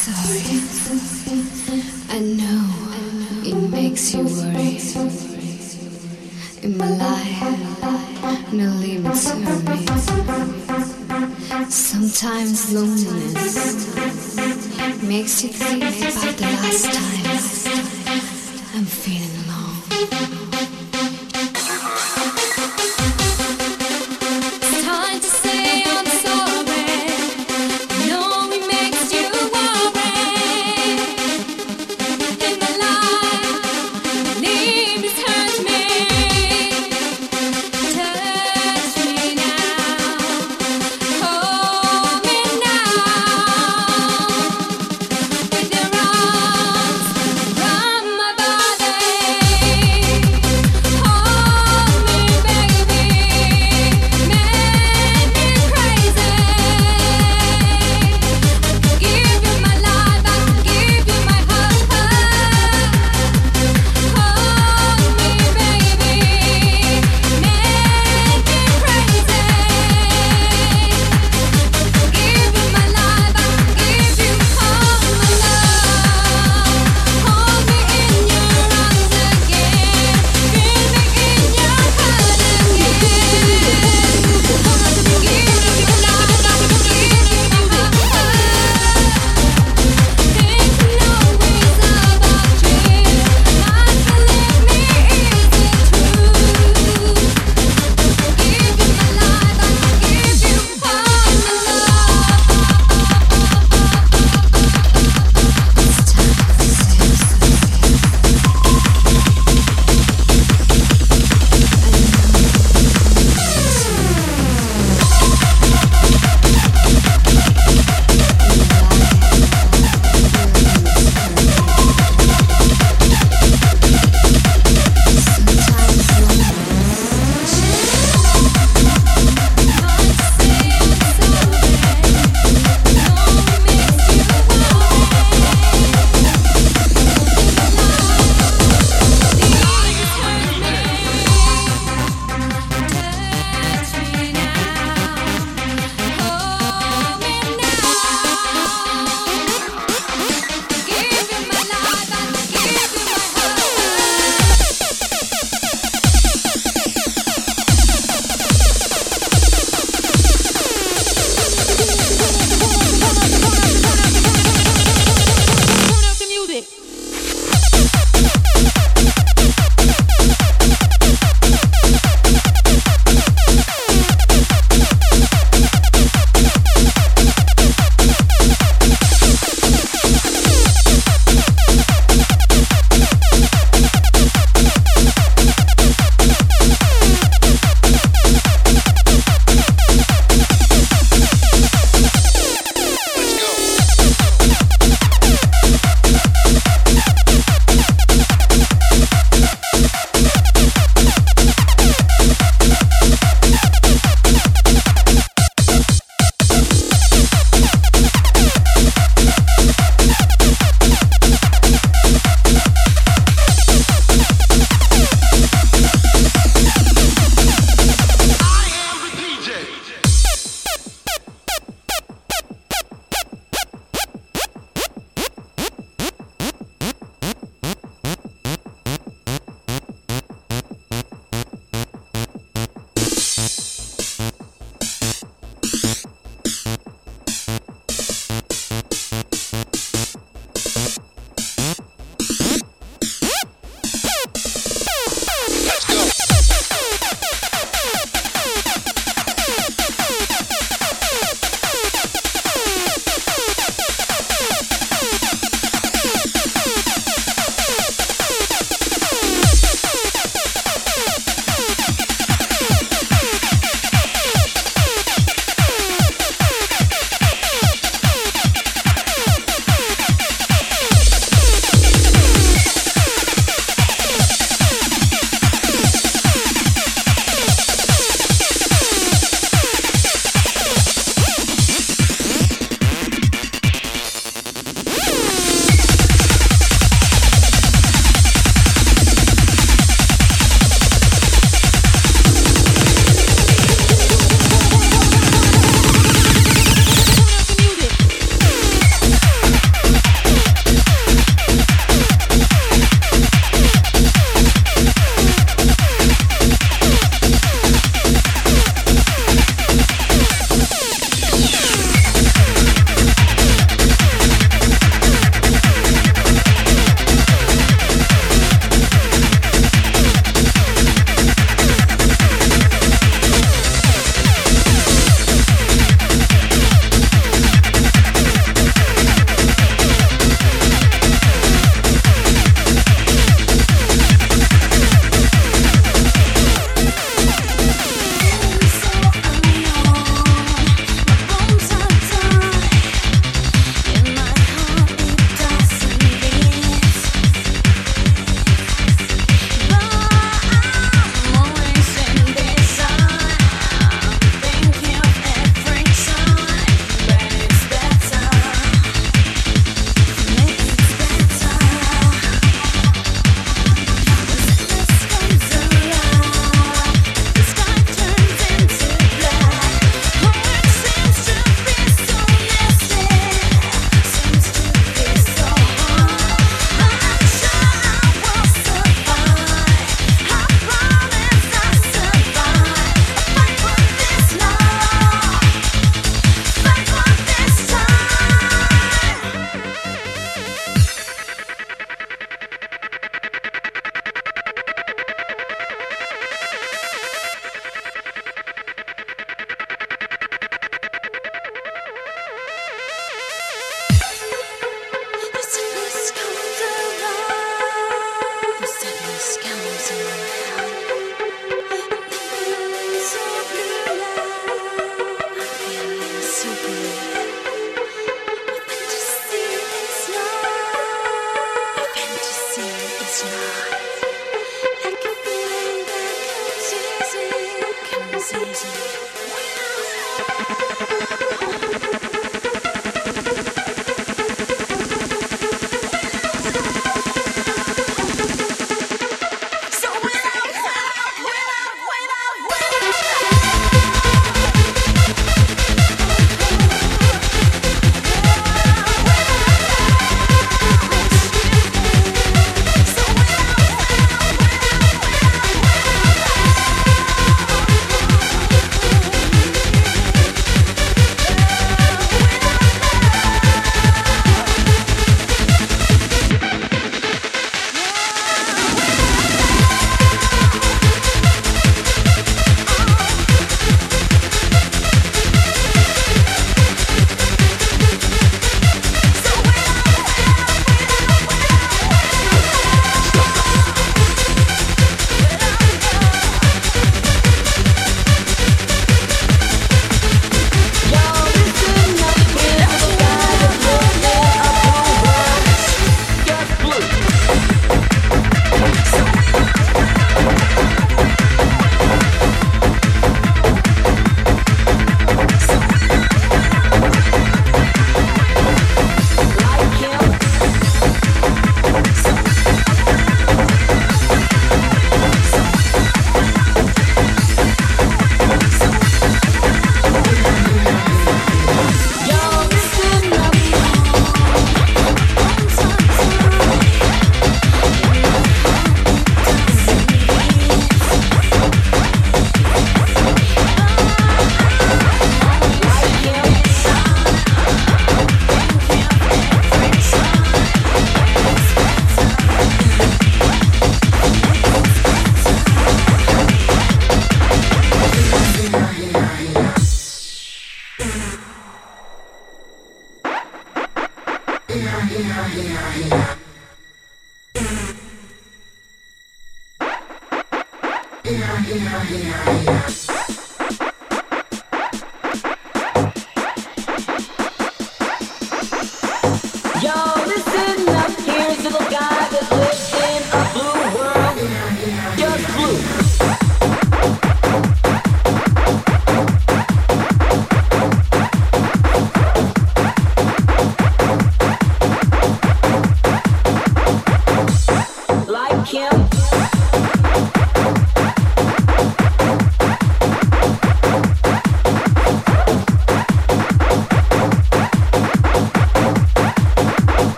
sorry. I know it makes you worry. In my life, no limits are. Sometimes loneliness makes you think about the last time.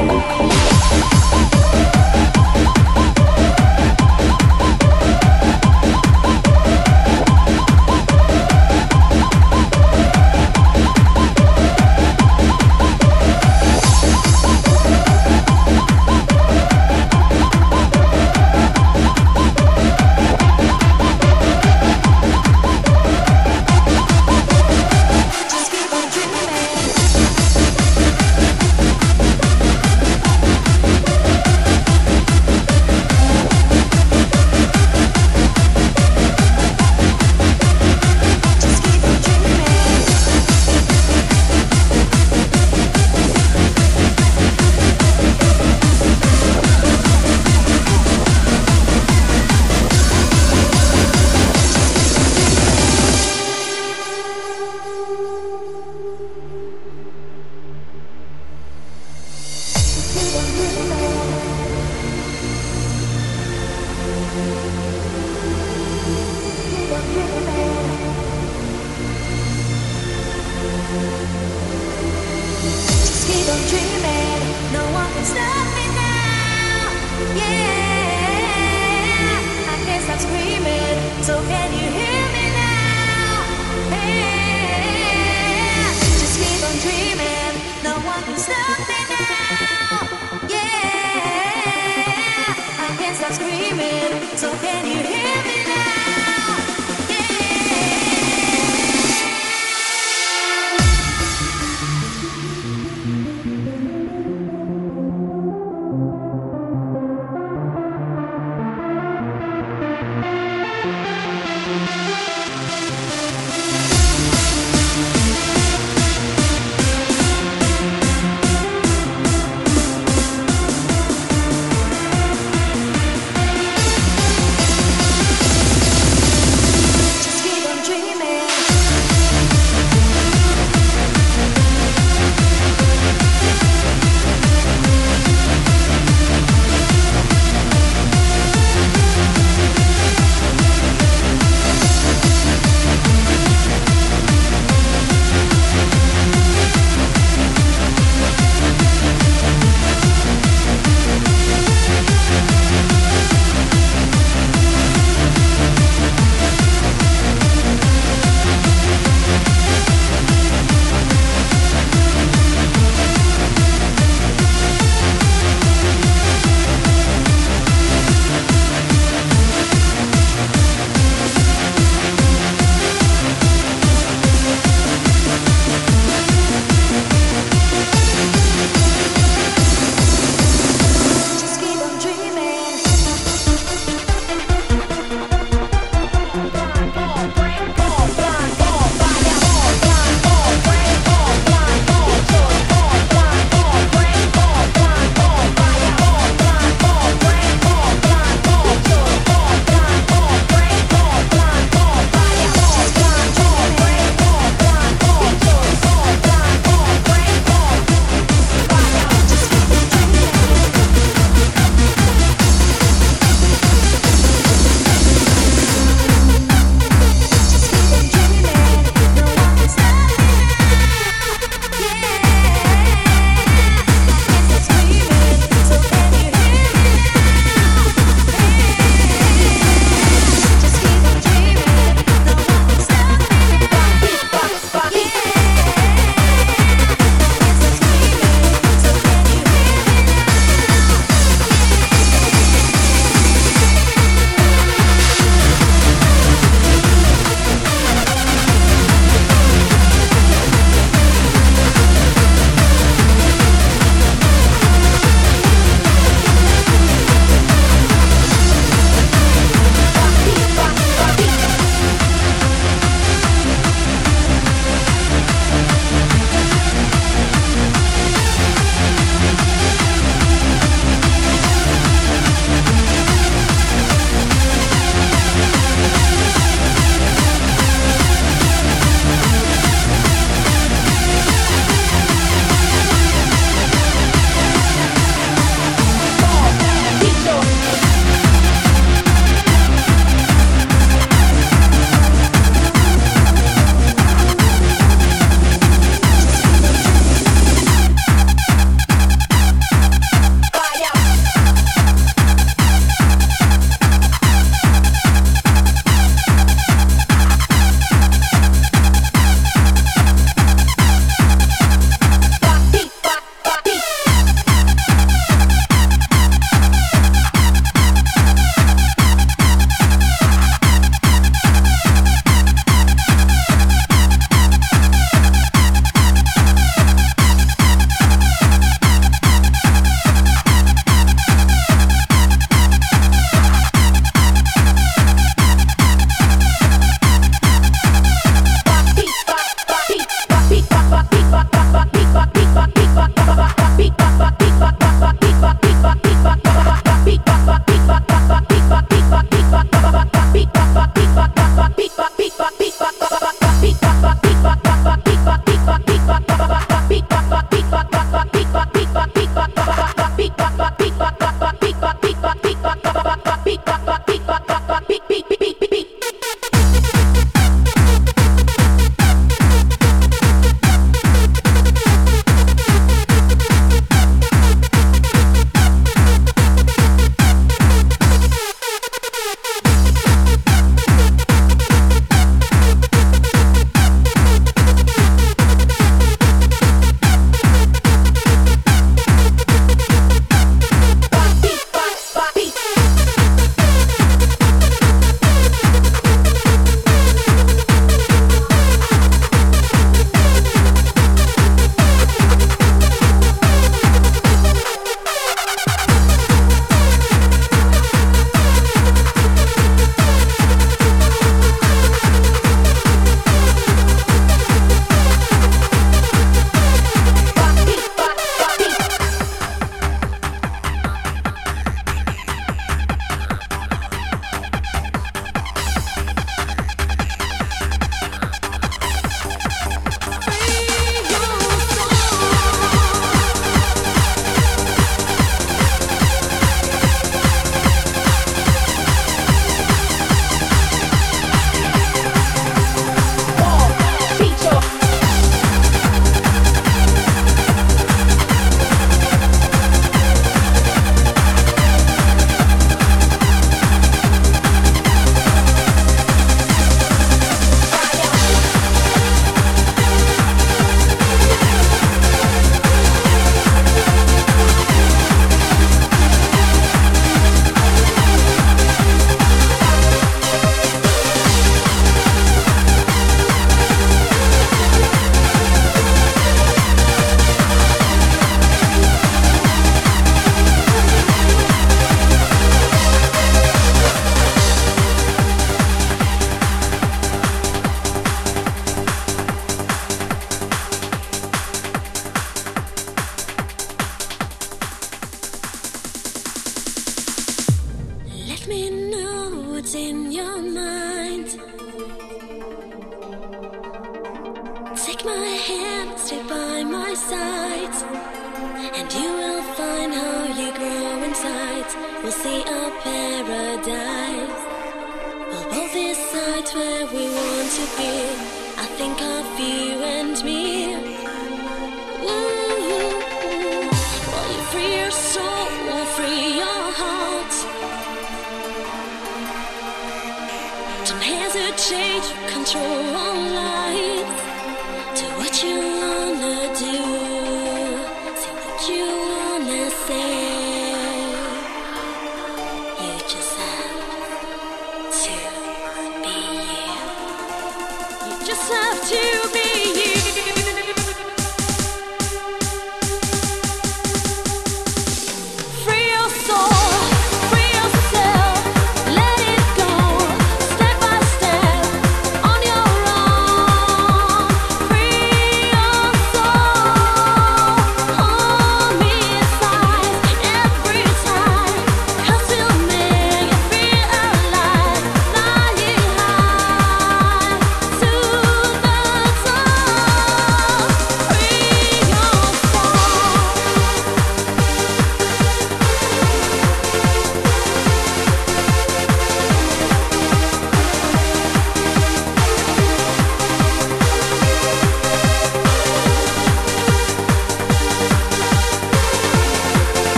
Thank